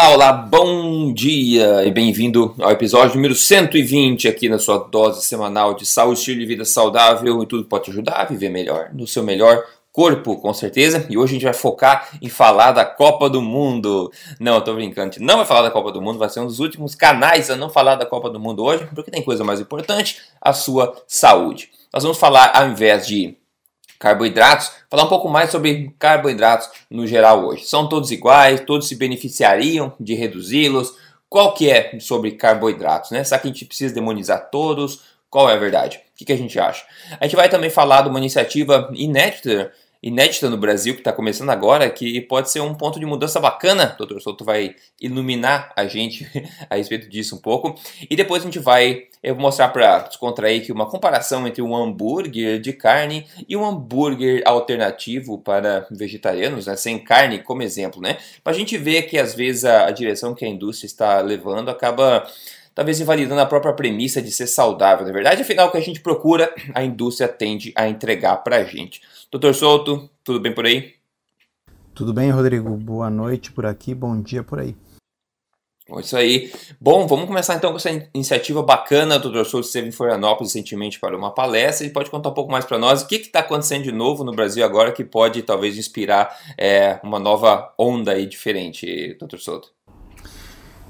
Olá, olá, bom dia e bem-vindo ao episódio número 120 aqui na sua dose semanal de saúde, estilo de vida saudável e tudo pode te ajudar a viver melhor, no seu melhor corpo, com certeza. E hoje a gente vai focar em falar da Copa do Mundo. Não, eu tô brincando, não vai falar da Copa do Mundo, vai ser um dos últimos canais a não falar da Copa do Mundo hoje, porque tem coisa mais importante, a sua saúde. Nós vamos falar, ao invés de carboidratos, falar um pouco mais sobre carboidratos no geral hoje. São todos iguais, todos se beneficiariam de reduzi-los. Qual que é sobre carboidratos, né? Será que a gente precisa demonizar todos? Qual é a verdade? O que, que a gente acha? A gente vai também falar de uma iniciativa inédita inédita no Brasil, que está começando agora, que pode ser um ponto de mudança bacana. O Dr. Souto vai iluminar a gente a respeito disso um pouco. E depois a gente vai eu vou mostrar para descontrair que uma comparação entre um hambúrguer de carne e um hambúrguer alternativo para vegetarianos, né, sem carne, como exemplo, né? Para a gente ver que às vezes a, a direção que a indústria está levando acaba talvez invalidando a própria premissa de ser saudável. Na verdade, afinal, o que a gente procura, a indústria tende a entregar para a gente. Doutor Souto, tudo bem por aí? Tudo bem, Rodrigo. Boa noite por aqui, bom dia por aí. Isso aí. Bom, vamos começar então com essa iniciativa bacana. O Dr. Souto esteve em Florianópolis recentemente para uma palestra. Ele pode contar um pouco mais para nós o que está acontecendo de novo no Brasil agora que pode talvez inspirar é, uma nova onda aí diferente, Dr. Souto.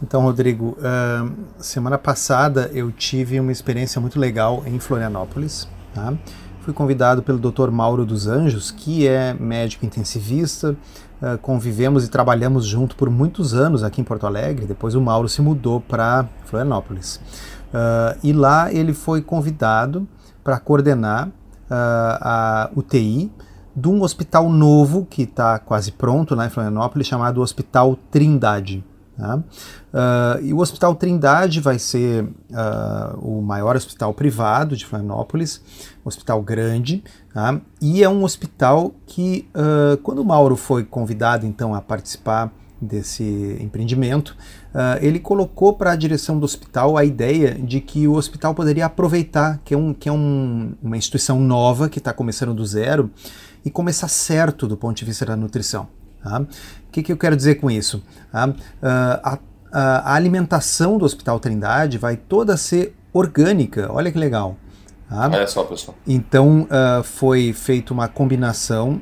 Então, Rodrigo, uh, semana passada eu tive uma experiência muito legal em Florianópolis. Tá? Fui convidado pelo Dr. Mauro dos Anjos, que é médico intensivista, uh, convivemos e trabalhamos junto por muitos anos aqui em Porto Alegre. Depois o Mauro se mudou para Florianópolis. Uh, e lá ele foi convidado para coordenar a UTI de um hospital novo que está quase pronto lá em Florianópolis, chamado Hospital Trindade. Uh, e o Hospital Trindade vai ser uh, o maior hospital privado de Florianópolis, um hospital grande, tá? e é um hospital que, uh, quando o Mauro foi convidado então a participar desse empreendimento, ele colocou para a direção do hospital a ideia de que o hospital poderia aproveitar que é, um, que é um, uma instituição nova que está começando do zero e começar certo do ponto de vista da nutrição. Tá? O que, que, eu quero dizer com isso? Tá? Uh, a, a, alimentação do Hospital Trindade vai toda ser orgânica. Olha que legal. Tá? Olha só, pessoal. Então uh, foi feita uma combinação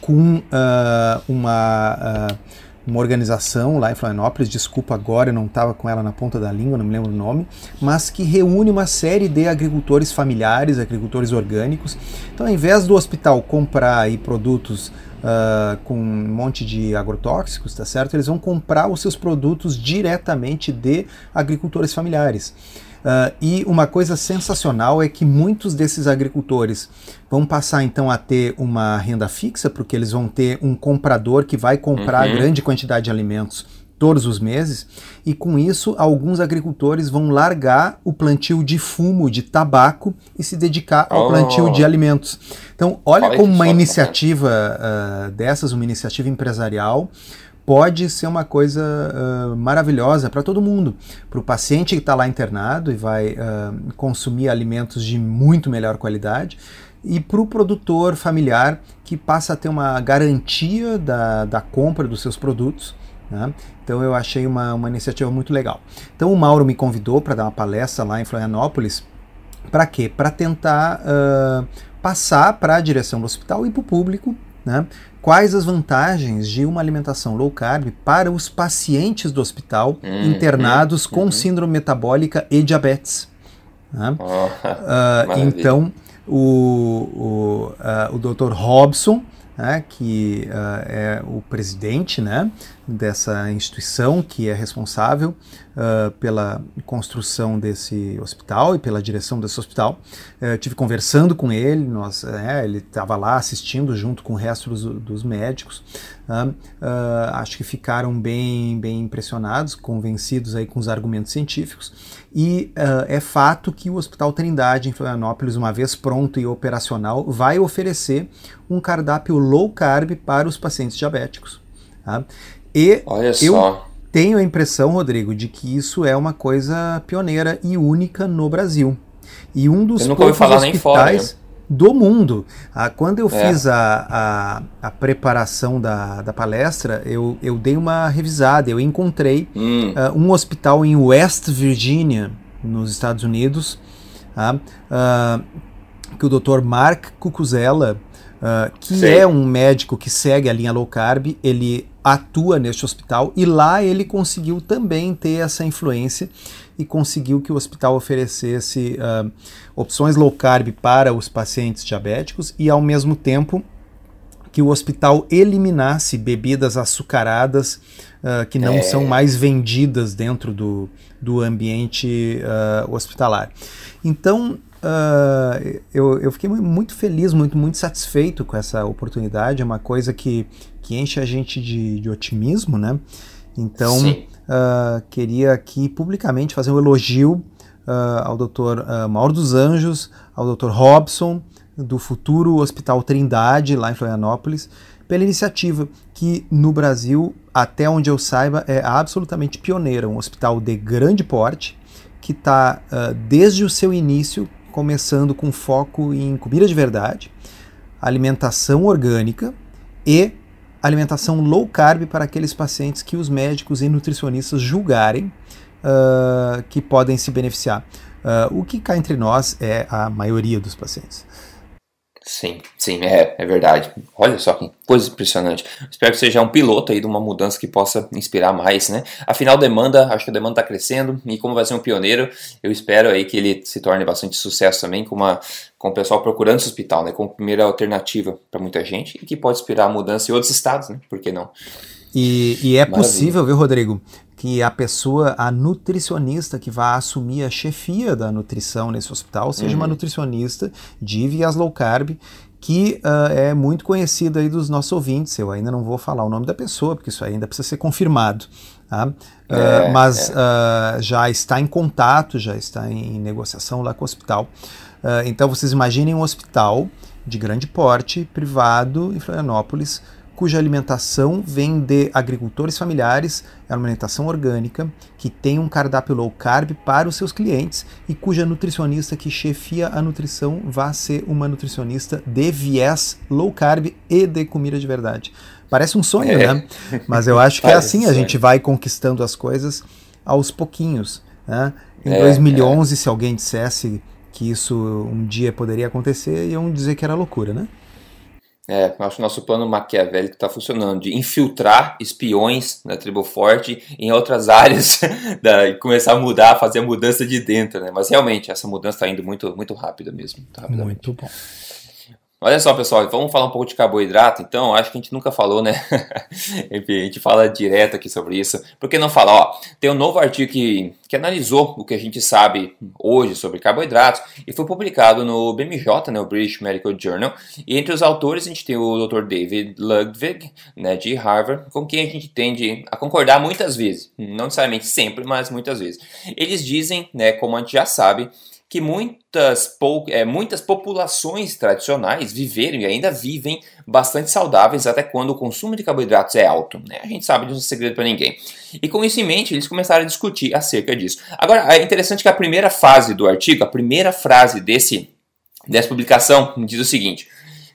com uh, uma uma organização lá em Florianópolis, desculpa agora, eu não estava com ela na ponta da língua, não me lembro o nome, mas que reúne uma série de agricultores familiares, agricultores orgânicos. Então, ao invés do hospital comprar aí produtos uh, com um monte de agrotóxicos, tá certo? Eles vão comprar os seus produtos diretamente de agricultores familiares. Uh, e uma coisa sensacional é que muitos desses agricultores vão passar então a ter uma renda fixa, porque eles vão ter um comprador que vai comprar uhum. grande quantidade de alimentos todos os meses, e com isso alguns agricultores vão largar o plantio de fumo, de tabaco e se dedicar ao oh. plantio de alimentos. Então, olha como uma iniciativa uh, dessas, uma iniciativa empresarial, pode ser uma coisa uh, maravilhosa para todo mundo. Para o paciente que está lá internado e vai uh, consumir alimentos de muito melhor qualidade, e para o produtor familiar que passa a ter uma garantia da, da compra dos seus produtos. Né? Então eu achei uma, uma iniciativa muito legal. Então o Mauro me convidou para dar uma palestra lá em Florianópolis. Para quê? Para tentar uh, passar para a direção do hospital e para o público né, quais as vantagens de uma alimentação low carb para os pacientes do hospital hum, internados com hum. síndrome metabólica e diabetes. Né? Oh, uh, então, o, o, uh, o Dr. Robson, né, que uh, é o presidente né, dessa instituição que é responsável uh, pela construção desse hospital e pela direção desse hospital. Uh, tive conversando com ele, nós, é, ele estava lá assistindo junto com o resto dos, dos médicos. Uh, acho que ficaram bem, bem impressionados, convencidos aí com os argumentos científicos. E é fato que o Hospital Trindade em Florianópolis, uma vez pronto e operacional, vai oferecer um cardápio low carb para os pacientes diabéticos. Tá? E Olha eu só. tenho a impressão, Rodrigo, de que isso é uma coisa pioneira e única no Brasil. E um dos poucos hospitais. Fora, do mundo. Ah, quando eu é. fiz a, a, a, preparação da, da palestra, eu, eu dei uma revisada, eu encontrei hum. uh, um hospital em West Virginia, nos Estados Unidos, uh, que o Dr. Mark Cucuzella, uh, que Sim. é um médico que segue a linha low carb, ele atua neste hospital e lá ele conseguiu também ter essa influência e conseguiu que o hospital oferecesse uh, opções low carb para os pacientes diabéticos e ao mesmo tempo que o hospital eliminasse bebidas açucaradas uh, que não é. são mais vendidas dentro do, do ambiente uh, hospitalar. Então, uh, eu, eu fiquei muito feliz, muito, muito satisfeito com essa oportunidade. É uma coisa que, que enche a gente de, de otimismo, né? Então, uh, queria aqui publicamente fazer um elogio uh, ao Dr. Mauro dos Anjos, ao Dr. Robson, do futuro Hospital Trindade, lá em Florianópolis, pela iniciativa que no Brasil, até onde eu saiba, é absolutamente pioneira. Um hospital de grande porte, que está, desde o seu início, começando com foco em comida de verdade, alimentação orgânica e alimentação low carb para aqueles pacientes que os médicos e nutricionistas julgarem uh, que podem se beneficiar. Uh, o que cá entre nós é a maioria dos pacientes. Sim, sim, é, é verdade. Olha só que coisa impressionante. Espero que seja um piloto aí de uma mudança que possa inspirar mais, né? Afinal, demanda, acho que a demanda está crescendo e como vai ser um pioneiro, eu espero aí que ele se torne bastante sucesso também com, uma, com o pessoal procurando esse hospital, né? Como primeira alternativa para muita gente e que pode inspirar a mudança em outros estados, né? Por que não? E, e é Maravilha. possível, viu, Rodrigo, que a pessoa, a nutricionista que vai assumir a chefia da nutrição nesse hospital, seja uhum. uma nutricionista de vias low carb, que uh, é muito conhecida aí dos nossos ouvintes. Eu ainda não vou falar o nome da pessoa, porque isso ainda precisa ser confirmado. Tá? É, uh, mas é. uh, já está em contato, já está em negociação lá com o hospital. então vocês imaginem um hospital de grande porte, privado, em Florianópolis, cuja alimentação vem de agricultores familiares, é uma alimentação orgânica, que tem um cardápio low carb para os seus clientes e cuja nutricionista que chefia a nutrição vai ser uma nutricionista de viés low carb e de comida de verdade. Parece um sonho, é. né? Mas eu acho que é assim, a gente vai conquistando as coisas aos pouquinhos. Né? Em é, 2011, é. se alguém dissesse que isso um dia poderia acontecer, iam dizer que era loucura, né? É, acho que nosso plano maquiavélico está funcionando, de infiltrar espiões na tribo forte em outras áreas da, e começar a mudar, fazer a mudança de dentro, né? Mas realmente, essa mudança está indo muito, muito rápida mesmo. Muito bom. Olha só, pessoal, vamos falar um pouco de carboidrato, então, acho que a gente nunca falou, né? Enfim, a gente fala direto aqui sobre isso. Por que não falar? Ó, tem um novo artigo que, que analisou o que a gente sabe hoje sobre carboidratos e foi publicado no BMJ, né, o British Medical Journal. E entre os autores a gente tem o Dr. David Ludwig, né, de Harvard, com quem a gente tende a concordar muitas vezes. Não necessariamente sempre, mas muitas vezes. Eles dizem, né, como a gente já sabe, que muitas, é, muitas populações tradicionais viveram e ainda vivem bastante saudáveis até quando o consumo de carboidratos é alto. Né? A gente sabe disso, não é segredo para ninguém. E com isso em mente, eles começaram a discutir acerca disso. Agora, é interessante que a primeira fase do artigo, a primeira frase desse, dessa publicação, diz o seguinte: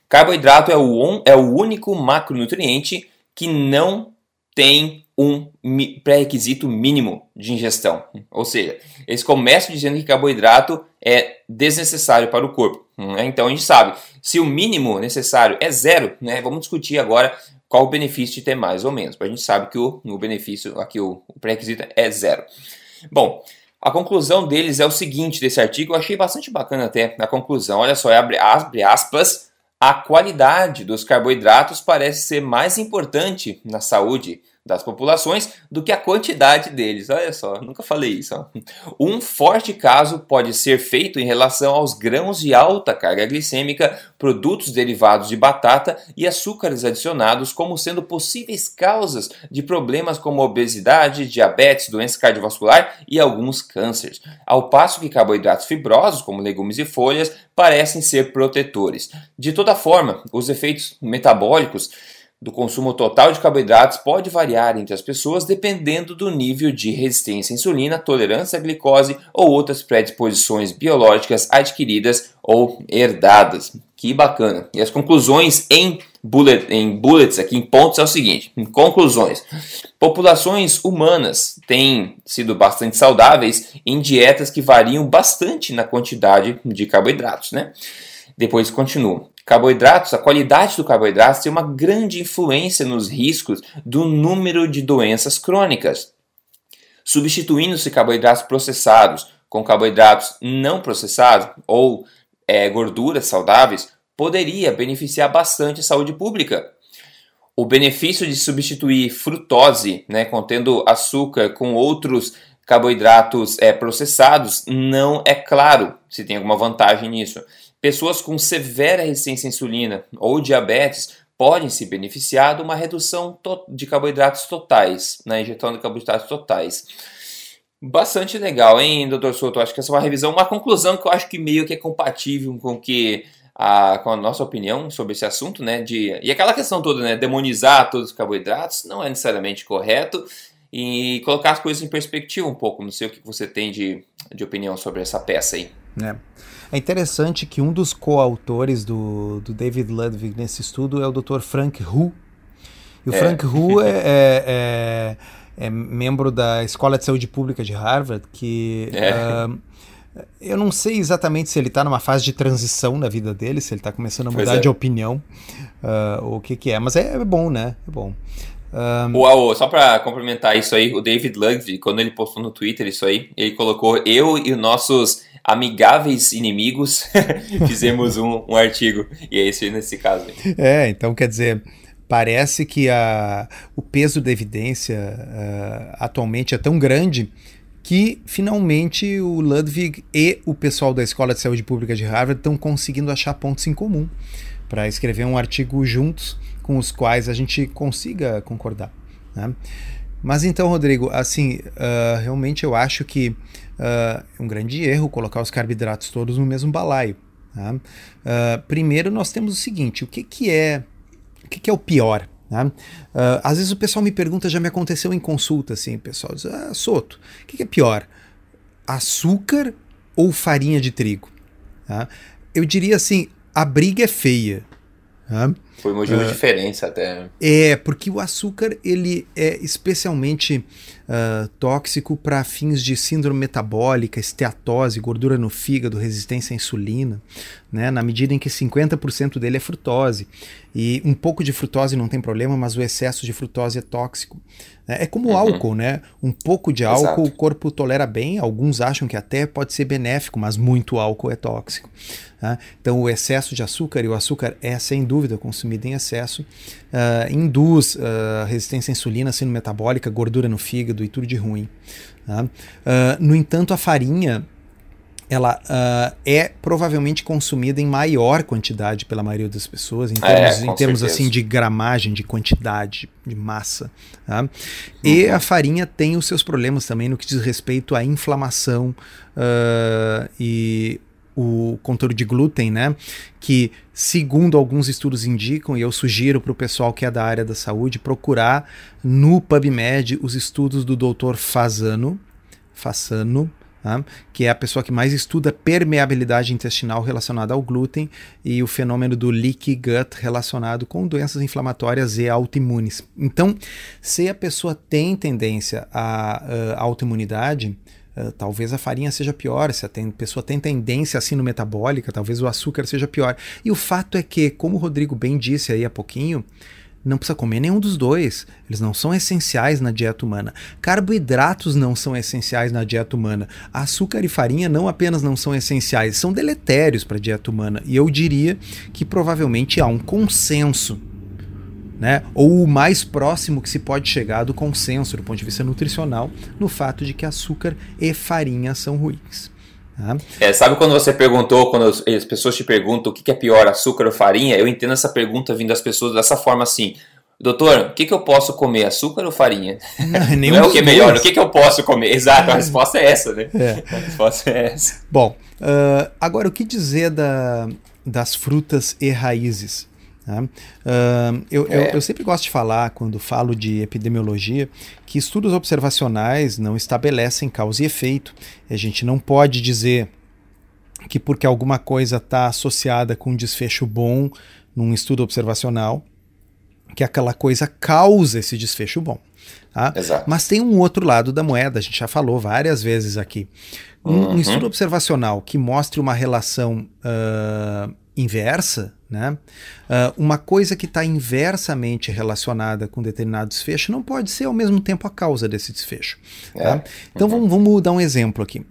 carboidrato é o, é o único macronutriente que não tem um pré-requisito mínimo de ingestão. Ou seja, eles começam dizendo que carboidrato é desnecessário para o corpo. Né? Então a gente sabe, se o mínimo necessário é zero, né? vamos discutir agora qual o benefício de ter mais ou menos. A gente sabe que o, o benefício, aqui o, o pré-requisito é zero. Bom, a conclusão deles é o seguinte desse artigo, eu achei bastante bacana até a conclusão. Olha só, abre, abre aspas, a qualidade dos carboidratos parece ser mais importante na saúde das populações do que a quantidade deles. Olha só, nunca falei isso. Um forte caso pode ser feito em relação aos grãos de alta carga glicêmica, produtos derivados de batata e açúcares adicionados como sendo possíveis causas de problemas como obesidade, diabetes, doença cardiovascular e alguns cânceres. Ao passo que carboidratos fibrosos, como legumes e folhas, parecem ser protetores. De toda forma, os efeitos metabólicos do consumo total de carboidratos pode variar entre as pessoas dependendo do nível de resistência à insulina, tolerância à glicose ou outras predisposições biológicas adquiridas ou herdadas. Que bacana. E as conclusões em, bullet, em bullets, aqui em pontos, é o seguinte: conclusões. Populações humanas têm sido bastante saudáveis em dietas que variam bastante na quantidade de carboidratos, né? Depois continua. Carboidratos, a qualidade do carboidrato tem uma grande influência nos riscos do número de doenças crônicas. Substituindo-se carboidratos processados com carboidratos não processados ou é, gorduras saudáveis poderia beneficiar bastante a saúde pública. O benefício de substituir frutose, né, contendo açúcar, com outros carboidratos é, processados não é claro se tem alguma vantagem nisso. Pessoas com severa resistência à insulina ou diabetes podem se beneficiar de uma redução de carboidratos totais, na né, injeção de carboidratos totais. Bastante legal, hein, doutor Souto? Acho que essa é uma revisão, uma conclusão que eu acho que meio que é compatível com que a, com a nossa opinião sobre esse assunto, né? De, e aquela questão toda, né? Demonizar todos os carboidratos não é necessariamente correto e colocar as coisas em perspectiva um pouco. Não sei o que você tem de, de opinião sobre essa peça aí. É. é interessante que um dos coautores do, do David Ludwig nesse estudo é o Dr. Frank Hu. E o é. Frank Hu é, é, é é membro da Escola de Saúde Pública de Harvard, que uh, eu não sei exatamente se ele está numa fase de transição na vida dele, se ele está começando a mudar é. de opinião, uh, o que que é, mas é, é bom, né? É bom. Um... Uau, só para complementar isso aí, o David Ludwig, quando ele postou no Twitter isso aí, ele colocou eu e os nossos amigáveis inimigos fizemos um, um, artigo, e é isso nesse caso. Aí. É, então quer dizer, Parece que a, o peso da evidência uh, atualmente é tão grande que finalmente o Ludwig e o pessoal da Escola de Saúde Pública de Harvard estão conseguindo achar pontos em comum para escrever um artigo juntos com os quais a gente consiga concordar. Né? Mas então, Rodrigo, assim, uh, realmente eu acho que uh, é um grande erro colocar os carboidratos todos no mesmo balaio. Tá? Uh, primeiro, nós temos o seguinte: o que, que é o que, que é o pior? Né? Uh, às vezes o pessoal me pergunta, já me aconteceu em consulta, assim, o pessoal diz, ah, Soto, o que, que é pior? Açúcar ou farinha de trigo? Tá? Eu diria assim, a briga é feia. Tá? Foi motivo uh, de diferença até. É, porque o açúcar ele é especialmente uh, tóxico para fins de síndrome metabólica, esteatose, gordura no fígado, resistência à insulina, né? na medida em que 50% dele é frutose. E um pouco de frutose não tem problema, mas o excesso de frutose é tóxico. É, é como uhum. álcool, né? Um pouco de álcool Exato. o corpo tolera bem, alguns acham que até pode ser benéfico, mas muito álcool é tóxico. Tá? Então, o excesso de açúcar, e o açúcar é sem dúvida consumido em excesso, uh, induz uh, resistência à insulina, sendo metabólica, gordura no fígado e tudo de ruim. Tá? Uh, no entanto, a farinha ela uh, é provavelmente consumida em maior quantidade pela maioria das pessoas, em termos, é, em termos assim de gramagem, de quantidade, de massa. Tá? Uhum. E a farinha tem os seus problemas também no que diz respeito à inflamação uh, e o conteúdo de glúten, né? Que, segundo alguns estudos indicam, e eu sugiro para o pessoal que é da área da saúde procurar no PubMed os estudos do Dr. Fazano, Fassano, Tá? que é a pessoa que mais estuda permeabilidade intestinal relacionada ao glúten e o fenômeno do leaky gut relacionado com doenças inflamatórias e autoimunes. Então, se a pessoa tem tendência à uh, autoimunidade, Uh, talvez a farinha seja pior, se a tem, pessoa tem tendência assim no metabólica, talvez o açúcar seja pior. E o fato é que, como o Rodrigo bem disse aí há pouquinho, não precisa comer nenhum dos dois. Eles não são essenciais na dieta humana. Carboidratos não são essenciais na dieta humana. Açúcar e farinha não apenas não são essenciais, são deletérios para a dieta humana. E eu diria que provavelmente há um consenso. Né? Ou o mais próximo que se pode chegar do consenso do ponto de vista nutricional no fato de que açúcar e farinha são ruins. Tá? É, sabe quando você perguntou, quando as pessoas te perguntam o que é pior, açúcar ou farinha? Eu entendo essa pergunta vindo das pessoas dessa forma assim. Doutor, o que, que eu posso comer, açúcar ou farinha? Não, Não é o que é melhor, o que, que eu posso comer? Exato, a resposta é essa, né? É. A resposta é essa. Bom, uh, agora o que dizer da, das frutas e raízes? Tá? Uh, eu, é. eu, eu, sempre gosto de falar, quando falo de epidemiologia, que estudos observacionais não estabelecem causa e efeito. A gente não pode dizer que porque alguma coisa está associada com um desfecho bom num estudo observacional, que aquela coisa causa esse desfecho bom. Tá? Mas tem um outro lado da moeda, a gente já falou várias vezes aqui. Um, uhum. um estudo observacional que mostre uma relação uh, inversa, né? Uh, uma coisa que está inversamente relacionada com determinado desfecho não pode ser ao mesmo tempo a causa desse desfecho. É. Tá? Então uhum. vamos, vamos dar um exemplo aqui. Uh,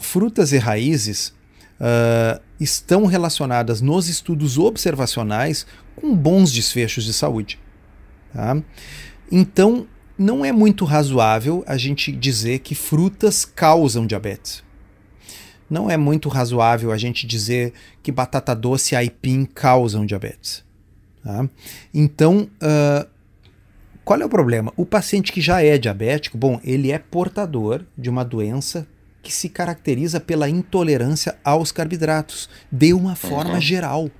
frutas e raízes uh, estão relacionadas nos estudos observacionais com bons desfechos de saúde. Tá? Então, não é muito razoável a gente dizer que frutas causam diabetes. Não é muito razoável a gente dizer que batata doce e aipim causam diabetes. Tá? Então, uh, qual é o problema? O paciente que já é diabético, bom, ele é portador de uma doença que se caracteriza pela intolerância aos carboidratos, de uma forma uhum. geral.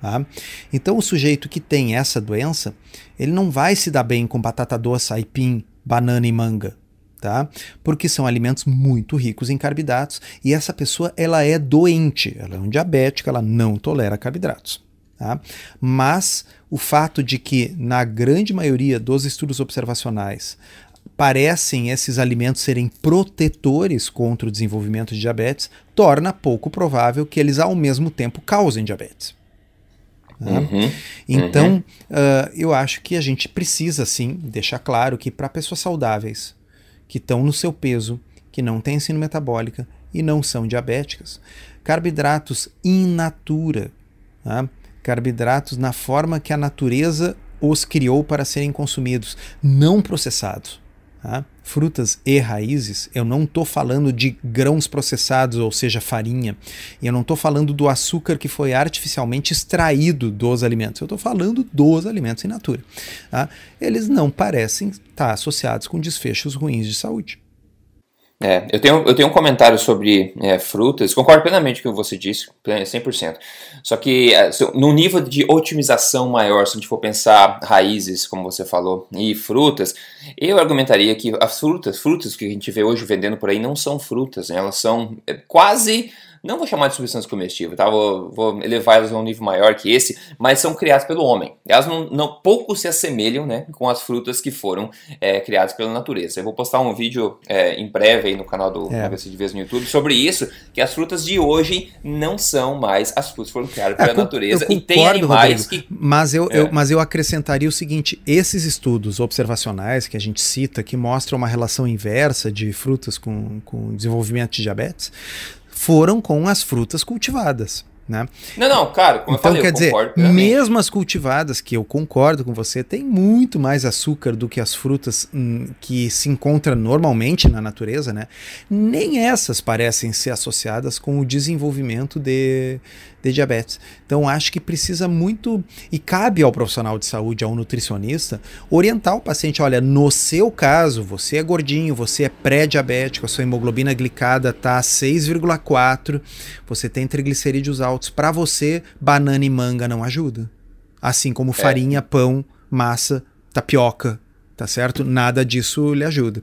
Tá? Então, o sujeito que tem essa doença, ele não vai se dar bem com batata doce, aipim, banana e manga. Tá? Porque são alimentos muito ricos em carboidratos e essa pessoa ela é doente, ela é um diabético, ela não tolera carboidratos. Tá? Mas o fato de que, na grande maioria dos estudos observacionais, parecem esses alimentos serem protetores contra o desenvolvimento de diabetes, torna pouco provável que eles ao mesmo tempo causem diabetes. Né? Uhum, então, uhum. Uh, eu acho que a gente precisa sim deixar claro que para pessoas saudáveis, que estão no seu peso, que não têm ensino metabólica e não são diabéticas, carboidratos in natura, tá? carboidratos na forma que a natureza os criou para serem consumidos, não processados. Tá? Frutas e raízes, eu não estou falando de grãos processados, ou seja, farinha. Eu não estou falando do açúcar que foi artificialmente extraído dos alimentos. Eu estou falando dos alimentos in natura. Tá? Eles não parecem estar associados com desfechos ruins de saúde. É, eu tenho, eu tenho um comentário sobre é, frutas, concordo plenamente com o que você disse, 100%. Só que é, no nível de otimização maior, se a gente for pensar raízes, como você falou, e frutas, eu argumentaria que as frutas, frutas que a gente vê hoje vendendo por aí, não são frutas, né? elas são é, quase não vou chamar de substância comestível, tá? Vou, vou elevar elas a um nível maior que esse, mas são criadas pelo homem. Elas não, não pouco se assemelham, né, com as frutas que foram é, criadas pela natureza. Eu vou postar um vídeo é, em breve aí no canal do é. de Vez no YouTube sobre isso, que as frutas de hoje não são mais as frutas que foram criadas pela é, natureza concordo, e tem animais Rodrigo, que mas eu, eu, é. mas eu acrescentaria o seguinte, esses estudos observacionais que a gente cita que mostram uma relação inversa de frutas com, com desenvolvimento de diabetes foram com as frutas cultivadas. Né? Não, não, cara, como então, eu falei, quer dizer, mesmo as cultivadas, que eu concordo com você, tem muito mais açúcar do que as frutas hum, que se encontram normalmente na natureza, né? Nem essas parecem ser associadas com o desenvolvimento de, de diabetes. Então acho que precisa muito e cabe ao profissional de saúde, ao nutricionista, orientar o paciente, olha, no seu caso, você é gordinho, você é pré-diabético, a sua hemoglobina glicada está 6,4, você tem triglicerídeos altos, para você banana e manga não ajuda. Assim como é. farinha, pão, massa, tapioca, tá certo? Nada disso lhe ajuda.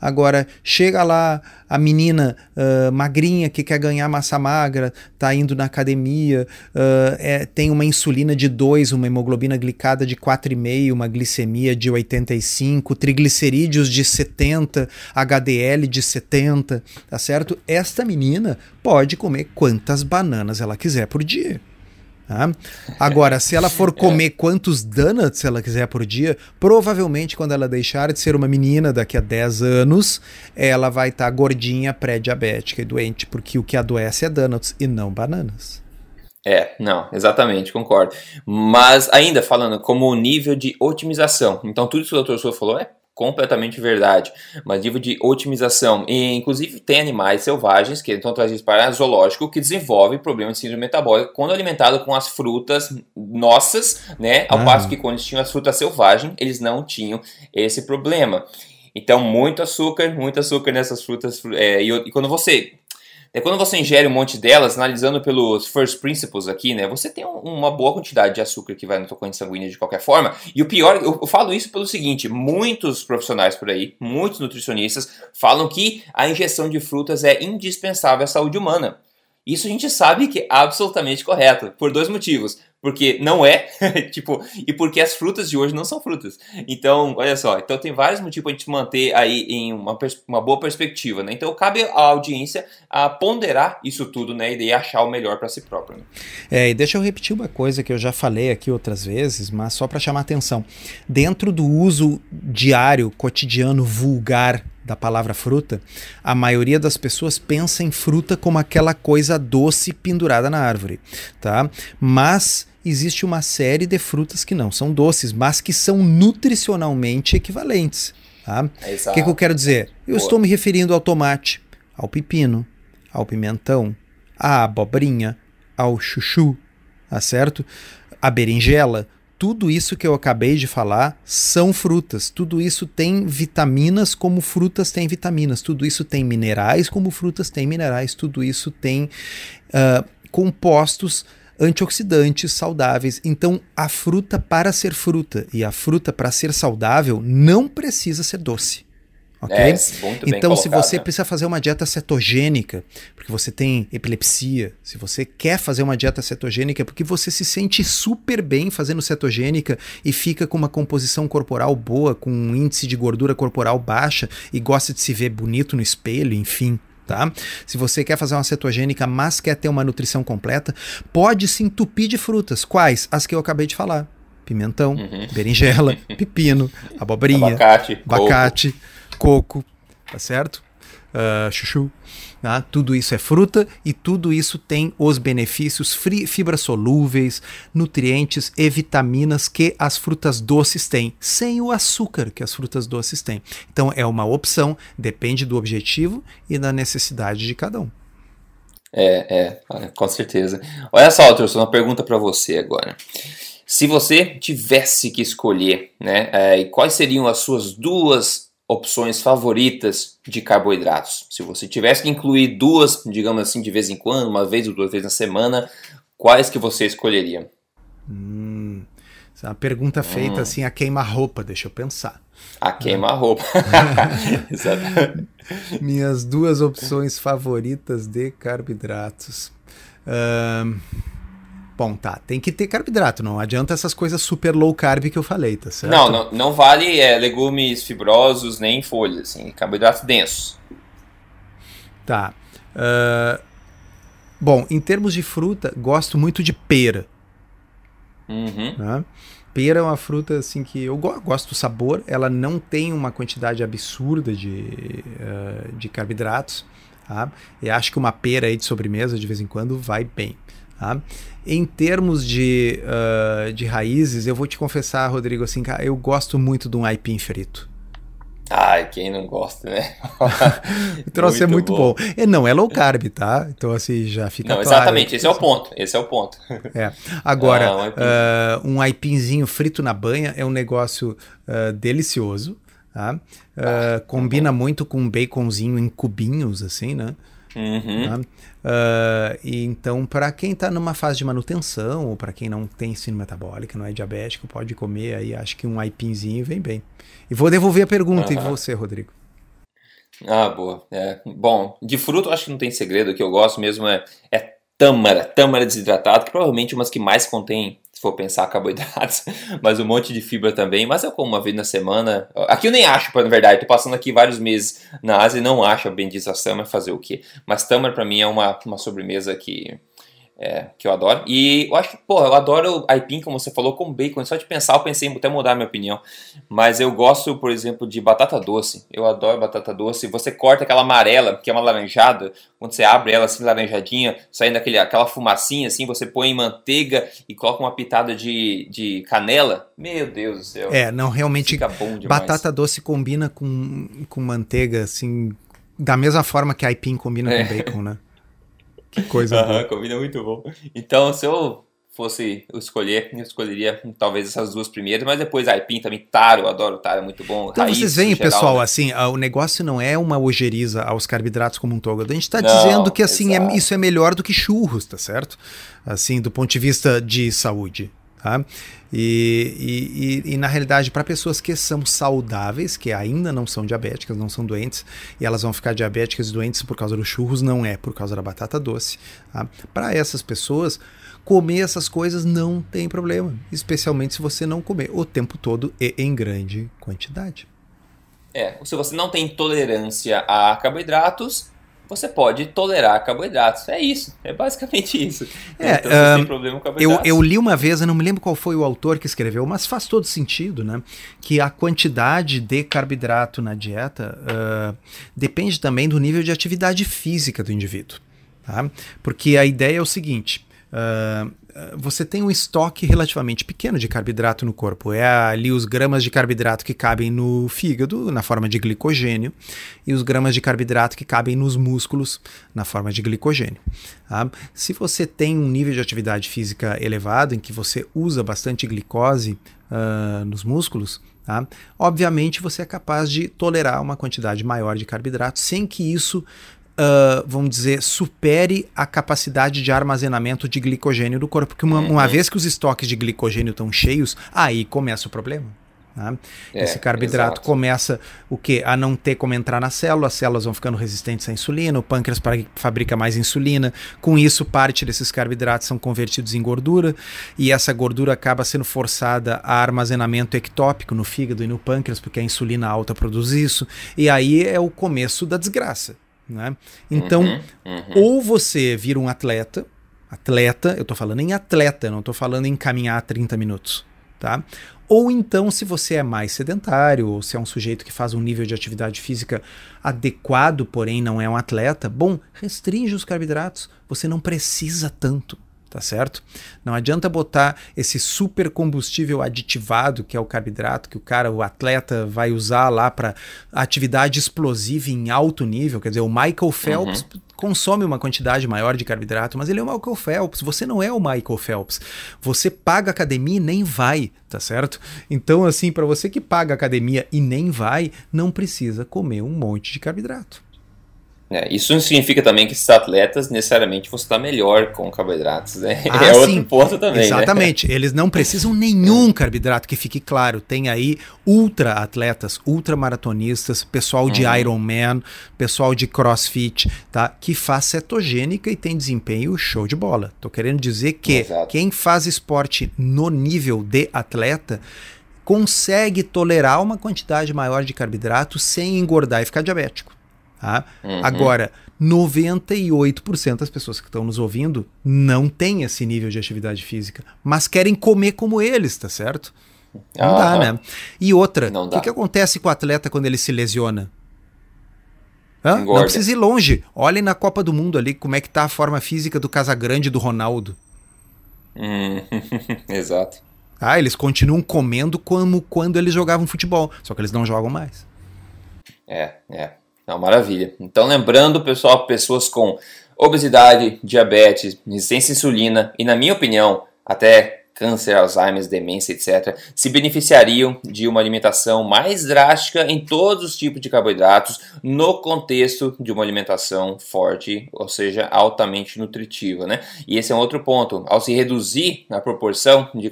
Agora, chega lá a menina uh, magrinha que quer ganhar massa magra, tá indo na academia, uh, é, tem uma insulina de 2, uma hemoglobina glicada de 4,5, uma glicemia de 85, triglicerídeos de 70, HDL de 70, tá certo? Esta menina pode comer quantas bananas ela quiser por dia. Tá? Agora, se ela for comer quantos donuts ela quiser por dia, provavelmente quando ela deixar de ser uma menina daqui a 10 anos, ela vai estar tá gordinha, pré-diabética e doente, porque o que adoece é donuts e não bananas. É, não, exatamente, concordo. Mas ainda falando como nível de otimização, então tudo isso que o Dr. Souza falou é completamente verdade. Mas nível de otimização. E, inclusive, tem animais selvagens que estão trazidos para zoológico que desenvolvem problemas de síndrome metabólica quando alimentado com as frutas nossas, né? Ao passo que quando eles tinham as frutas selvagens, eles não tinham esse problema. Então, muito açúcar, muito açúcar nessas frutas. É, e, e quando você é quando você ingere um monte delas, analisando pelos first principles aqui, né, você tem um, uma boa quantidade de açúcar que vai na tua corrente sanguínea de qualquer forma. E o pior, eu, falo isso pelo seguinte: muitos profissionais por aí, muitos nutricionistas, falam que a injeção de frutas é indispensável à saúde humana. Isso a gente sabe que é absolutamente correto, por dois motivos porque não é, tipo, e porque as frutas de hoje não são frutas. Então, olha só, então tem vários motivos para a gente manter aí em uma, uma boa perspectiva, né? Então cabe à audiência a ponderar isso tudo, né, e achar o melhor para si próprio. Né? É, e deixa eu repetir uma coisa que eu já falei aqui outras vezes, mas só para chamar atenção. Dentro do uso diário, cotidiano, vulgar da palavra fruta, a maioria das pessoas pensa em fruta como aquela coisa doce pendurada na árvore, tá? Mas existe uma série de frutas que não são doces, mas que são nutricionalmente equivalentes. Tá? O que, que, eu quero dizer? Eu Boa. estou me referindo ao tomate, ao pepino, ao pimentão, à abobrinha, ao chuchu, tá certo? A berinjela, tudo isso que eu acabei de falar são frutas. Tudo isso tem vitaminas como frutas têm vitaminas. Tudo isso tem minerais como frutas têm minerais. Tudo isso tem uh, compostos antioxidantes saudáveis. Então, a fruta para ser fruta e a fruta para ser saudável não precisa ser doce. Ok? É, então, se você precisa fazer uma dieta cetogênica, porque você tem epilepsia, se você quer fazer uma dieta cetogênica, porque você se sente super bem fazendo cetogênica e fica com uma composição corporal boa, com um índice de gordura corporal baixa e gosta de se ver bonito no espelho, enfim, Tá? Se você quer fazer uma cetogênica, mas quer ter uma nutrição completa, pode se entupir de frutas. Quais? As que eu acabei de falar: pimentão, uhum. berinjela, pepino, abobrinha, abacate, abacate coco. coco, tá certo? Uh, chuchu. Tá? Tudo isso é fruta e tudo isso tem os benefícios fibras solúveis, nutrientes e vitaminas que as frutas doces têm, sem o açúcar que as frutas doces têm. Então é uma opção, depende do objetivo e da necessidade de cada um. É, é, com certeza. Olha só, trouxe uma pergunta para você agora. Se você tivesse que escolher, né, é, quais seriam as suas duas opções favoritas de carboidratos? Se você tivesse que incluir duas, digamos assim, de vez em quando, uma vez ou duas vezes na semana, quais que você escolheria? Hum, essa é uma pergunta feita hum. assim a queima-roupa, deixa eu pensar. A queima-roupa. Minhas duas opções favoritas de carboidratos. Um, Bom, tá. Tem que ter carboidrato, não adianta essas coisas super low carb que eu falei, tá certo? Não, não, não vale é, legumes fibrosos nem folhas, assim, carboidratos densos. Tá. Uh, bom, em termos de fruta, gosto muito de pera. Uhum. Né? Pera é uma fruta assim que eu go gosto do sabor, ela não tem uma quantidade absurda de, uh, de carboidratos. Tá? E acho que uma pera aí de sobremesa de vez em quando vai bem. Tá? Em termos de, uh, de raízes, eu vou te confessar, Rodrigo, assim, cara, eu gosto muito de um aipim frito. Ai, quem não gosta, né? o troço é muito bom. bom. E não é low carb, tá? Então, assim, já fica não, claro. Exatamente, esse é o ponto. Esse é o ponto. É. Agora, ah, um, aipim. uh, um aipinzinho frito na banha é um negócio uh, delicioso. Tá? Uh, ah, combina bom. muito com um baconzinho em cubinhos, assim, né? Uhum. Tá? Uh, e então, para quem está numa fase de manutenção, ou para quem não tem ensino metabólico, não é diabético, pode comer aí, acho que um aipinzinho vem bem. E vou devolver a pergunta, uhum. e você, Rodrigo? Ah, boa. É, bom, de fruto acho que não tem segredo, o que eu gosto mesmo é, é tâmara, tâmara desidratado, que provavelmente é umas que mais contém se for pensar carboidratos, mas um monte de fibra também. Mas eu como uma vez na semana. Aqui eu nem acho, na verdade. Tô passando aqui vários meses na Ásia e não acho a bendita summer fazer o quê? Mas tamar para mim é uma, uma sobremesa que é, que eu adoro. E eu acho que, pô, eu adoro aipim, como você falou, com bacon. Só de pensar, eu pensei em até mudar a minha opinião. Mas eu gosto, por exemplo, de batata doce. Eu adoro batata doce. Você corta aquela amarela, que é uma laranjada, quando você abre ela assim, laranjadinha, saindo aquele, aquela fumacinha assim, você põe manteiga e coloca uma pitada de, de canela. Meu Deus do céu. É, não, realmente. Batata doce combina com, com manteiga, assim, da mesma forma que aipim combina é. com bacon, né? Que coisa boa. combina muito bom. Então, se eu fosse escolher, eu escolheria talvez essas duas primeiras, mas depois aipim também, taro, eu adoro taro, é muito bom. Então Raiz, vocês veem, geral, pessoal, né? assim, o negócio não é uma ojeriza aos carboidratos como um todo. A gente está dizendo que assim é, isso é melhor do que churros, tá certo? Assim, do ponto de vista de saúde. Tá? E, e, e, na realidade, para pessoas que são saudáveis, que ainda não são diabéticas, não são doentes, e elas vão ficar diabéticas e doentes por causa dos churros, não é por causa da batata doce. Tá? Para essas pessoas, comer essas coisas não tem problema, especialmente se você não comer o tempo todo e em grande quantidade. É, se você não tem tolerância a carboidratos, você pode tolerar carboidratos. É isso, é basicamente isso. É, então, você um, tem problema com carboidratos. Eu, eu li uma vez, eu não me lembro qual foi o autor que escreveu, mas faz todo sentido, né? Que a quantidade de carboidrato na dieta uh, depende também do nível de atividade física do indivíduo. Tá? Porque a ideia é o seguinte: Uh, você tem um estoque relativamente pequeno de carboidrato no corpo. É ali os gramas de carboidrato que cabem no fígado, na forma de glicogênio, e os gramas de carboidrato que cabem nos músculos, na forma de glicogênio. Tá? Se você tem um nível de atividade física elevado, em que você usa bastante glicose uh, nos músculos, Tá? Obviamente você é capaz de tolerar uma quantidade maior de carboidrato sem que isso uh, vamos dizer, supere a capacidade de armazenamento de glicogênio do corpo. Porque uma, uma uhum. vez que os estoques de glicogênio estão cheios, aí começa o problema. Tá? É, Esse carboidrato exato. começa o que a não ter como entrar na célula, as células vão ficando resistentes à insulina, o pâncreas fabrica mais insulina, com isso parte desses carboidratos são convertidos em gordura e essa gordura acaba sendo forçada a armazenamento ectópico no fígado e no pâncreas, porque a insulina alta produz isso, e aí é o começo da desgraça. Né? Então, uhum, uhum. ou você vira um atleta, atleta, eu estou falando em atleta, não estou falando em caminhar 30 minutos, tá? Ou então, se você é mais sedentário, ou se é um sujeito que faz um nível de atividade física adequado, porém não é um atleta, bom, restringe os carboidratos. Você não precisa tanto tá certo? Não adianta botar esse super combustível aditivado, que é o carboidrato, que o cara, o atleta vai usar lá para atividade explosiva em alto nível, quer dizer, o Michael Phelps uhum. consome uma quantidade maior de carboidrato, mas ele é o Michael Phelps, você não é o Michael Phelps. Você paga academia e nem vai, tá certo? Então, assim, para você que paga academia e nem vai, não precisa comer um monte de carboidrato. É, isso não significa também que esses atletas necessariamente vão estar melhor com carboidratos, né? Ah, é sim. outro ponto também. Né? Exatamente. Né? Eles não precisam nenhum carboidrato, que fique claro. Tem aí ultra atletas, ultra maratonistas, pessoal de uhum. Ironman, pessoal de CrossFit, tá? Que faz cetogênica e tem desempenho show de bola. Tô querendo dizer que Exato. quem faz esporte no nível de atleta consegue tolerar uma quantidade maior de carboidrato sem engordar e ficar diabético. Tá? Uhum. Agora, 98% das pessoas que estão nos ouvindo não têm esse nível de atividade física, mas querem comer como eles, tá certo? Não uhum. dá, né? E outra, o que, que acontece com o atleta quando ele se lesiona? Hã? Não precisa ir longe. Olhem na Copa do Mundo ali como é que tá a forma física do Casagrande e do Ronaldo. Hum, exato. Ah, eles continuam comendo como quando eles jogavam futebol, só que eles não jogam mais. É, é. Não, maravilha. Então, lembrando, pessoal, pessoas com obesidade, diabetes, resistência à insulina e, na minha opinião, até câncer, Alzheimer, demência, etc., se beneficiariam de uma alimentação mais drástica em todos os tipos de carboidratos no contexto de uma alimentação forte, ou seja, altamente nutritiva, né? E esse é um outro ponto. Ao se reduzir a proporção de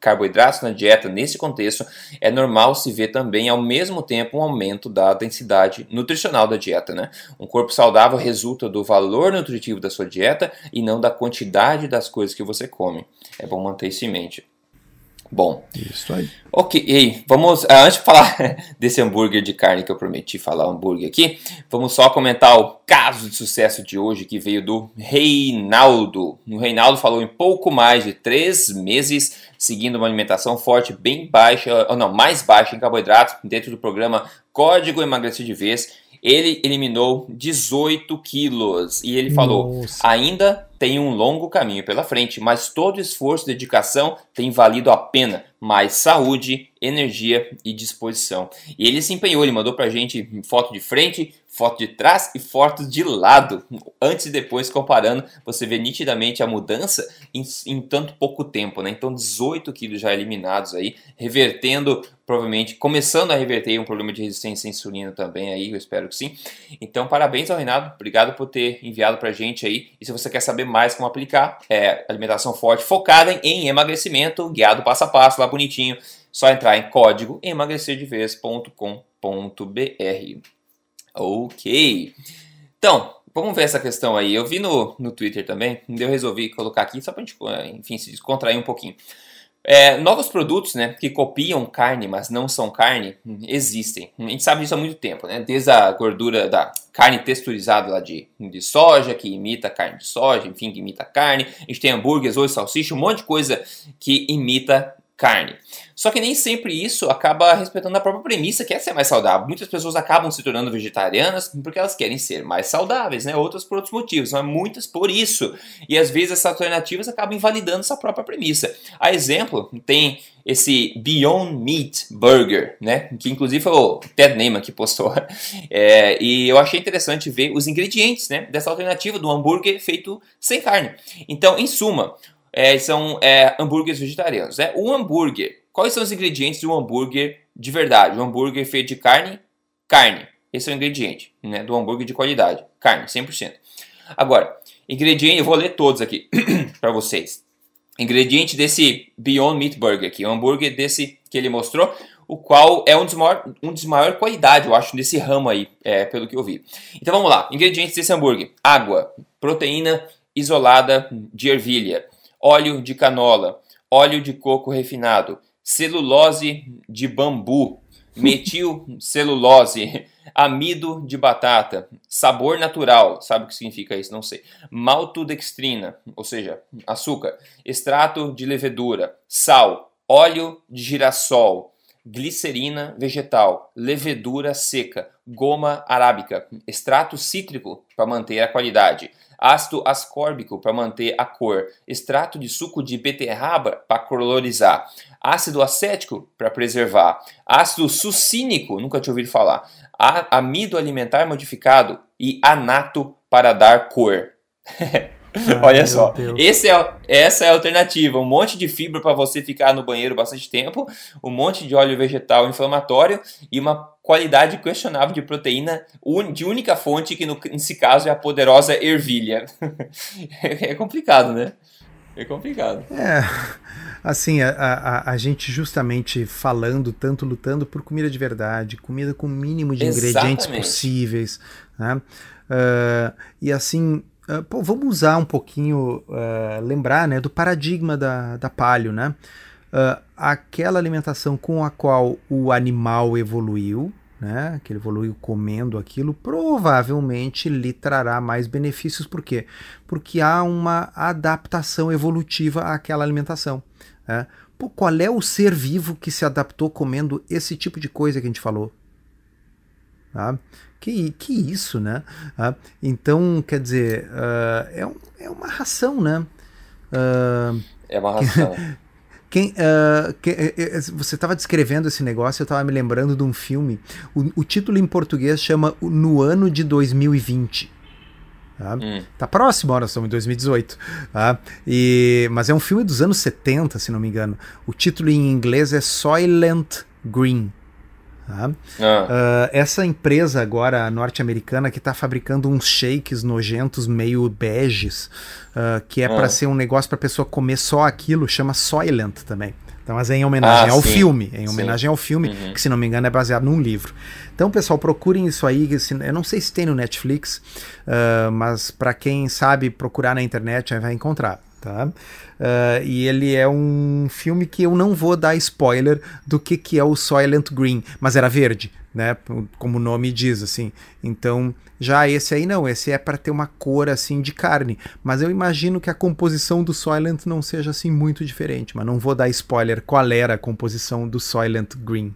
carboidratos na dieta nesse contexto, é normal se ver também ao mesmo tempo um aumento da densidade nutricional da dieta. Né? Um corpo saudável resulta do valor nutritivo da sua dieta e não da quantidade das coisas que você come. É bom manter isso em mente. Bom. Isso aí. Ok, vamos. Ah, antes de falar desse hambúrguer de carne que eu prometi falar hambúrguer aqui, vamos só comentar o caso de sucesso de hoje que veio do Reinaldo. O Reinaldo falou em pouco mais de três meses, seguindo uma alimentação forte, bem baixa, ou não, mais baixa em carboidratos, dentro do programa Código Emagrecer de Vez. Ele eliminou 18 quilos e ele falou: Nossa. ainda tem um longo caminho pela frente, mas todo esforço e dedicação tem valido a pena, mais saúde, energia e disposição. E ele se empenhou, ele mandou pra gente foto de frente, foto de trás e fotos de lado. Antes e depois, comparando, você vê nitidamente a mudança em, em tanto pouco tempo, né? Então, 18 quilos já eliminados aí, revertendo, provavelmente, começando a reverter um problema de resistência à insulina também aí, eu espero que sim. Então, parabéns ao Renato, obrigado por ter enviado pra gente aí. E se você quer saber mais como aplicar, é alimentação forte focada em emagrecimento, guiado passo a passo, lá bonitinho. Só entrar em código emagrecerdevez.com.br. Ok. Então, vamos ver essa questão aí. Eu vi no, no Twitter também, eu resolvi colocar aqui só para a gente, enfim, se descontrair um pouquinho. É, novos produtos né, que copiam carne, mas não são carne, existem. A gente sabe disso há muito tempo, né? Desde a gordura da carne texturizada lá de, de soja, que imita carne de soja, enfim, que imita carne. A gente tem hambúrgueres, hoje salsicha, um monte de coisa que imita carne. Só que nem sempre isso acaba respeitando a própria premissa que é ser mais saudável. Muitas pessoas acabam se tornando vegetarianas porque elas querem ser mais saudáveis, né? Outras por outros motivos, mas muitas por isso. E às vezes essas alternativas acabam invalidando essa própria premissa. A exemplo, tem esse Beyond Meat Burger, né? Que inclusive foi o Ted Neyman que postou. É, e eu achei interessante ver os ingredientes, né? Dessa alternativa do hambúrguer feito sem carne. Então, em suma, é, são é, hambúrgueres vegetarianos. Né? O hambúrguer, quais são os ingredientes de um hambúrguer de verdade? Um hambúrguer feito de carne? Carne. Esse é o ingrediente né, do hambúrguer de qualidade. Carne, 100%. Agora, ingrediente, eu vou ler todos aqui para vocês. Ingrediente desse Beyond Meat Burger aqui, o hambúrguer desse que ele mostrou, o qual é um dos maior, um dos maior qualidade, eu acho, desse ramo aí, é, pelo que eu vi. Então vamos lá, ingredientes desse hambúrguer: água, proteína isolada de ervilha, óleo de canola, óleo de coco refinado, celulose de bambu, metilcelulose, amido de batata, sabor natural, sabe o que significa isso? Não sei. Maltodextrina, ou seja, açúcar, extrato de levedura, sal, óleo de girassol, glicerina vegetal, levedura seca, goma arábica, extrato cítrico para manter a qualidade, ácido ascórbico para manter a cor, extrato de suco de beterraba para colorizar, ácido acético para preservar, ácido sucínico, nunca tinha ouvido falar, amido alimentar modificado e anato para dar cor. Olha só, é, essa é a alternativa. Um monte de fibra para você ficar no banheiro bastante tempo, um monte de óleo vegetal inflamatório e uma qualidade questionável de proteína de única fonte, que no, nesse caso é a poderosa ervilha. é complicado, né? É complicado. É, assim, a, a, a, gente justamente falando, tanto lutando por comida de verdade, comida com o mínimo de Exatamente. ingredientes possíveis, né? Uh, e assim, uh, pô, vamos usar um pouquinho, uh, lembrar, né, do paradigma da, da palio, né? aquela alimentação com a qual o animal evoluiu, né, que ele evoluiu comendo aquilo, provavelmente lhe trará mais benefícios. Por quê? Porque há uma adaptação evolutiva àquela alimentação. Né? Pô, qual é o ser vivo que se adaptou comendo esse tipo de coisa que a gente falou? Tá? Que, que isso, né? Tá? Então, quer dizer, uh, é, um, é uma ração, né? Uh, é uma ração. Quem, uh, que, uh, você estava descrevendo esse negócio, eu estava me lembrando de um filme. O, o, título em português chama No Ano de 2020. Tá, hum. tá próximo, nós estamos em 2018. Tá? E, mas é um filme dos anos 70, se não me engano. O título em inglês é Soylent Green. Tá? Ah. Uh, essa empresa agora norte-americana que está fabricando uns shakes nojentos meio beges, uh, que é ah. para ser um negócio para pessoa comer só aquilo, chama Soylent também. Então, mas é em homenagem ah, ao sim. filme, em homenagem sim. ao filme, uhum. que se não me engano é baseado num livro. Então, pessoal, procurem isso aí. Eu não sei se tem no Netflix, uh, mas para quem sabe procurar na internet vai encontrar tá? Uh, e ele é um filme que eu não vou dar spoiler do que, que é o Soylent Green, mas era verde, né? Como o nome diz, assim. Então, já esse aí não, esse é para ter uma cor assim de carne. Mas eu imagino que a composição do Soylent não seja assim muito diferente, mas não vou dar spoiler qual era a composição do Soylent Green.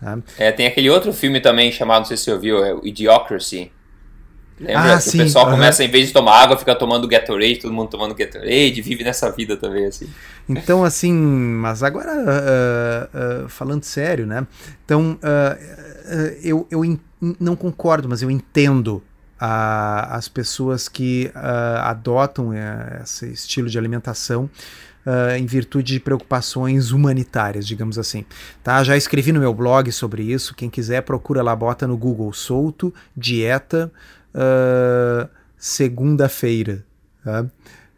Tá? É, tem aquele outro filme também chamado, não sei se você ouviu, é o Idiocracy Lembra? Ah, sim, o pessoal uhum. começa, em vez de tomar água, fica tomando Gatorade, todo mundo tomando Gatorade, vive nessa vida também, assim. Então, assim, mas agora, uh, uh, falando sério, né? Então, uh, eu, eu não concordo, mas eu entendo a, as pessoas que adotam esse estilo de alimentação Uh, em virtude de preocupações humanitárias, digamos assim. Tá? Já escrevi no meu blog sobre isso. Quem quiser, procura lá, bota no Google solto, dieta, uh, segunda-feira. Tá?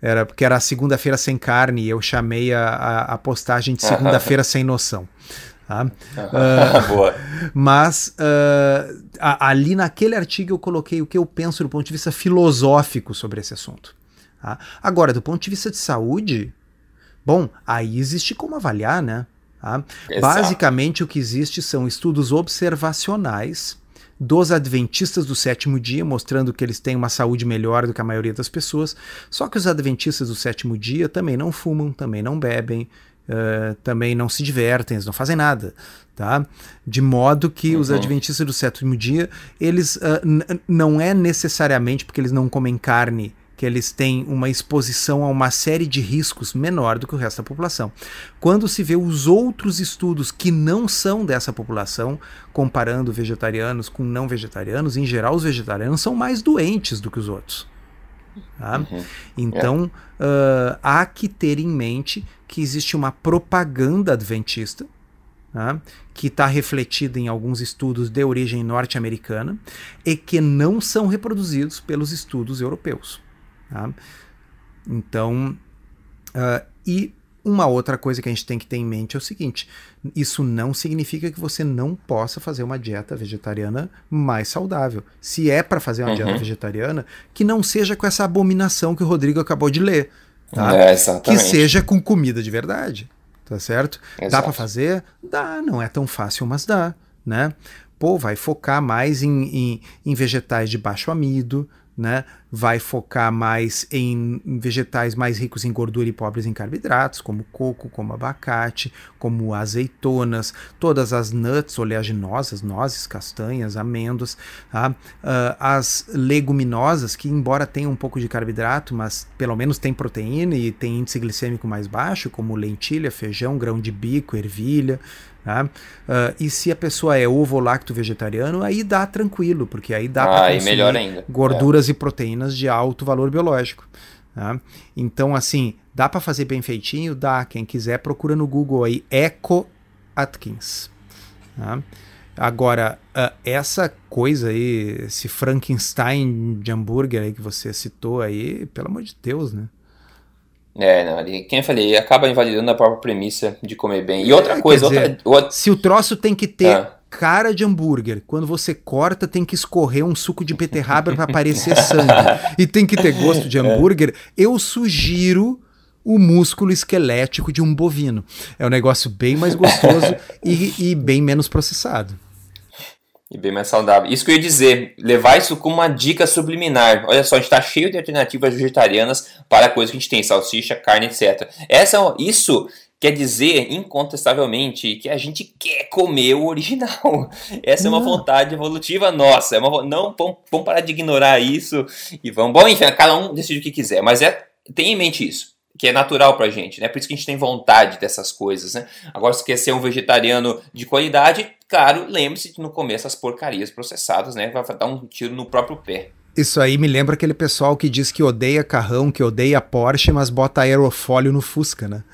Era porque era segunda-feira sem carne e eu chamei a, a, a postagem de segunda-feira sem noção. Tá? Uh. Mas uh, a, ali naquele artigo eu coloquei o que eu penso do ponto de vista filosófico sobre esse assunto. Tá? Agora, do ponto de vista de saúde, Bom, aí existe como avaliar, né? Tá? Basicamente, o que existe são estudos observacionais dos adventistas do sétimo dia, mostrando que eles têm uma saúde melhor do que a maioria das pessoas. Só que os adventistas do sétimo dia também não fumam, também não bebem, uh, também não se divertem, eles não fazem nada. Tá? De modo que uhum. os adventistas do sétimo dia, eles uh, não é necessariamente porque eles não comem carne que eles têm uma exposição a uma série de riscos menor do que o resto da população. Quando se vê os outros estudos que não são dessa população, comparando vegetarianos com não vegetarianos, em geral os vegetarianos são mais doentes do que os outros. Tá? Uhum. Então uh, há que ter em mente que existe uma propaganda adventista tá? que está refletida em alguns estudos de origem norte-americana e que não são reproduzidos pelos estudos europeus. Tá? Então, uh, e uma outra coisa que a gente tem que ter em mente é o seguinte: isso não significa que você não possa fazer uma dieta vegetariana mais saudável. Se é para fazer uma uhum. dieta vegetariana, que não seja com essa abominação que o Rodrigo acabou de ler. Tá? É, que seja com comida de verdade. Tá certo? Exato. Dá para fazer? Dá, não é tão fácil, mas dá. Né? Pô, vai focar mais em, em, em vegetais de baixo amido, né? vai focar mais em vegetais mais ricos em gordura e pobres em carboidratos, como coco, como abacate, como azeitonas, todas as nuts oleaginosas, nozes, castanhas, amêndoas, tá? uh, as leguminosas, que embora tenham um pouco de carboidrato, mas pelo menos tem proteína e tem índice glicêmico mais baixo, como lentilha, feijão, grão de bico, ervilha, Tá? Uh, e se a pessoa é ovo lacto vegetariano, aí dá tranquilo, porque aí dá ah, para consumir gorduras é. e proteínas de alto valor biológico. Tá? Então, assim, dá para fazer bem feitinho? Dá. Quem quiser, procura no Google aí, Eco Atkins. Tá? Agora, uh, essa coisa aí, esse Frankenstein de hambúrguer aí que você citou aí, pelo amor de Deus, né? É, não, ali, quem eu falei, acaba invalidando a própria premissa de comer bem. E outra é, coisa, dizer, outra, se o troço tem que ter ah. cara de hambúrguer, quando você corta tem que escorrer um suco de beterraba para aparecer sangue e tem que ter gosto de é. hambúrguer, eu sugiro o músculo esquelético de um bovino. É um negócio bem mais gostoso e, e bem menos processado. E bem mais saudável. Isso que eu ia dizer, levar isso como uma dica subliminar. Olha só, a gente está cheio de alternativas vegetarianas para coisas que a gente tem, salsicha, carne, etc. Essa, isso quer dizer, incontestavelmente, que a gente quer comer o original. Essa é uma vontade evolutiva nossa. É uma, não, vamos, vamos parar de ignorar isso e vamos. Bom, enfim, cada um decide o que quiser, mas é, tenha em mente isso que é natural pra gente, né? Por isso que a gente tem vontade dessas coisas, né? Agora, se quer ser um vegetariano de qualidade, claro, lembre-se de não comer essas porcarias processadas, né? Vai dar um tiro no próprio pé. Isso aí me lembra aquele pessoal que diz que odeia carrão, que odeia Porsche, mas bota aerofólio no Fusca, né?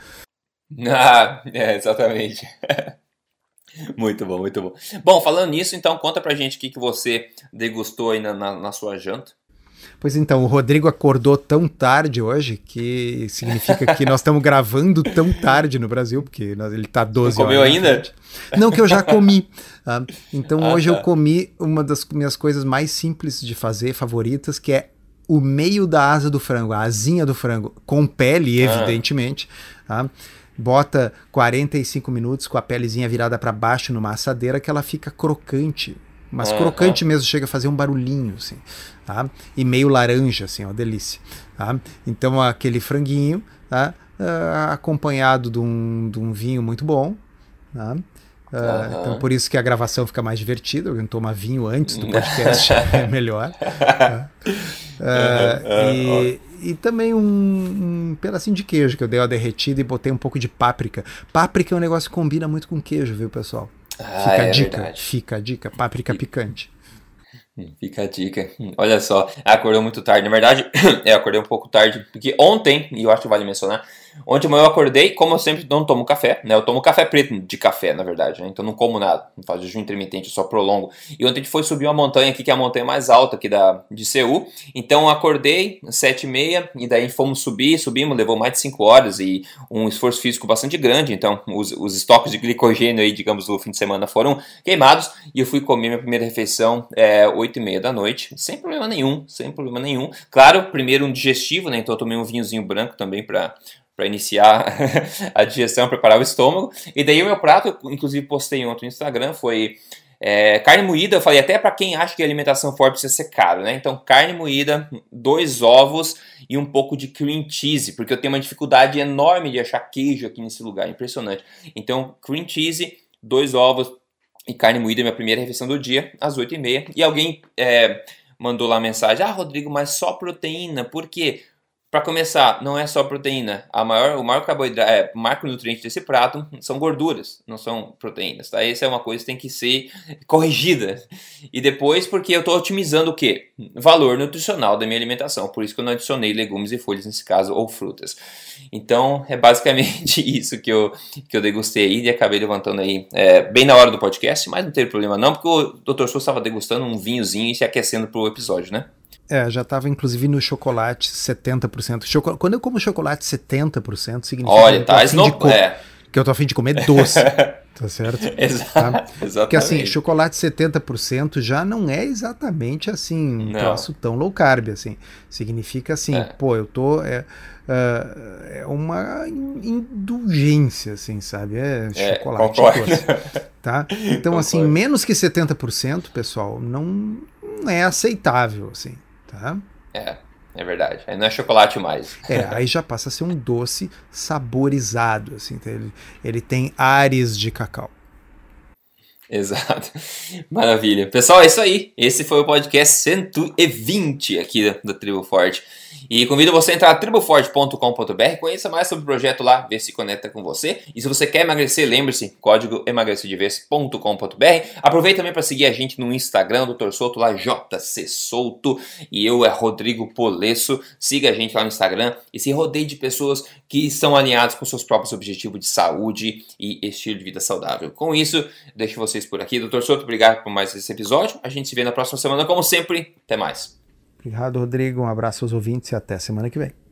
Ah, é, exatamente. muito bom, muito bom. Bom, falando nisso, então conta pra gente o que, que você degustou aí na, na, na sua janta. Pois então, o Rodrigo acordou tão tarde hoje que significa que nós estamos gravando tão tarde no Brasil, porque ele está 12 Não comeu ainda? Não, que eu já comi. Tá? Então ah, hoje tá. eu comi uma das minhas coisas mais simples de fazer, favoritas, que é o meio da asa do frango, a asinha do frango, com pele, ah. evidentemente. Tá? Bota 45 minutos com a pelezinha virada para baixo numa assadeira que ela fica crocante. Mas crocante mesmo, chega a fazer um barulhinho, assim tá? E meio laranja, assim, ó, delícia, tá? Então aquele franguinho, tá? Uh, acompanhado de um, de um vinho muito bom, tá? Uh, Então, por isso que a gravação fica mais divertida. Alguém toma vinho antes do podcast é melhor. Uh, uh, e, e, também um, um, pedacinho de queijo que eu dei uma derretida e botei um pouco de páprica. Páprica é um negócio que combina muito com queijo, viu, pessoal? Ah, fica é a dica, verdade. fica a dica. Páprica picante. Fica a dica. Olha só, acordou muito tarde. Na verdade, eu acordei um pouco tarde, porque ontem, e eu acho que vale mencionar, Ontem eu acordei, como eu sempre não tomo café, né? Eu tomo café preto de café, na verdade, né? Então não como nada, não faço jejum intermitente, só prolongo. E ontem a gente foi subir uma montanha aqui, que é a montanha mais alta aqui da, de Seul. Então eu acordei às sete e meia, daí fomos subir, subimos, levou mais de cinco horas e um esforço físico bastante grande. Então os, os estoques de glicogênio aí, digamos, do fim de semana foram queimados. E eu fui comer minha primeira refeição é, oito e meia da noite, sem problema nenhum, sem problema nenhum. Claro, primeiro um digestivo, né? Então eu tomei um vinhozinho branco também para para iniciar a digestão, preparar o estômago. E daí o meu prato, inclusive postei ontem no Instagram, foi é, carne moída. Eu falei até para quem acha que alimentação forte precisa ser caro, né? Então carne moída, dois ovos e um pouco de cream cheese, porque eu tenho uma dificuldade enorme de achar queijo aqui nesse lugar, impressionante. Então cream cheese, dois ovos e carne moída, minha primeira refeição do dia, às 8h30. E alguém é, mandou lá mensagem: Ah, Rodrigo, mas só proteína, por quê? Para começar, não é só proteína. A maior, o maior carboidrato, é, macronutriente desse prato são gorduras, não são proteínas. Tá? Essa é uma coisa que tem que ser corrigida. E depois, porque eu estou otimizando o quê? Valor nutricional da minha alimentação. Por isso que eu não adicionei legumes e folhas nesse caso, ou frutas. Então, é basicamente isso que eu, que eu degustei e acabei levantando aí é, bem na hora do podcast, mas não teve problema não, porque o Dr. Souza estava degustando um vinhozinho e se aquecendo para o episódio, né? É, já estava inclusive no chocolate 70%. Choco... Quando eu como chocolate 70%, significa Olha, tá, que, eu co... é. que eu tô afim de comer doce. tá certo? Exato, tá? Exatamente. Porque assim, chocolate 70% já não é exatamente assim um não. troço tão low carb, assim. Significa assim, é. pô, eu tô. É, é uma indulgência, assim, sabe? É, é chocolate doce. Tá? Então, assim, menos que 70%, pessoal, não, não é aceitável, assim tá? É, é verdade. Aí não é chocolate mais. É, aí já passa a ser um doce saborizado, assim. Então ele, ele tem ares de cacau. Exato. Maravilha. Pessoal, é isso aí. Esse foi o podcast 120 aqui da, Tribo Forte. E convido você a entrar em triboforte.com.br, conheça mais sobre o projeto lá, ver se conecta com você. E se você quer emagrecer, lembre-se, código emagrecidevez.com.br. Aproveita também para seguir a gente no Instagram, Dr. Souto, lá JC Souto, e eu é Rodrigo Polesso. Siga a gente lá no Instagram e se rodeie de pessoas que estão alinhadas com seus próprios objetivos de saúde e estilo de vida saudável. Com isso, deixo vocês por aqui. Dr. Souto, obrigado por mais esse episódio. A gente se vê na próxima semana, como sempre. Até mais. Obrigado, Rodrigo. Um abraço aos ouvintes e até semana que vem.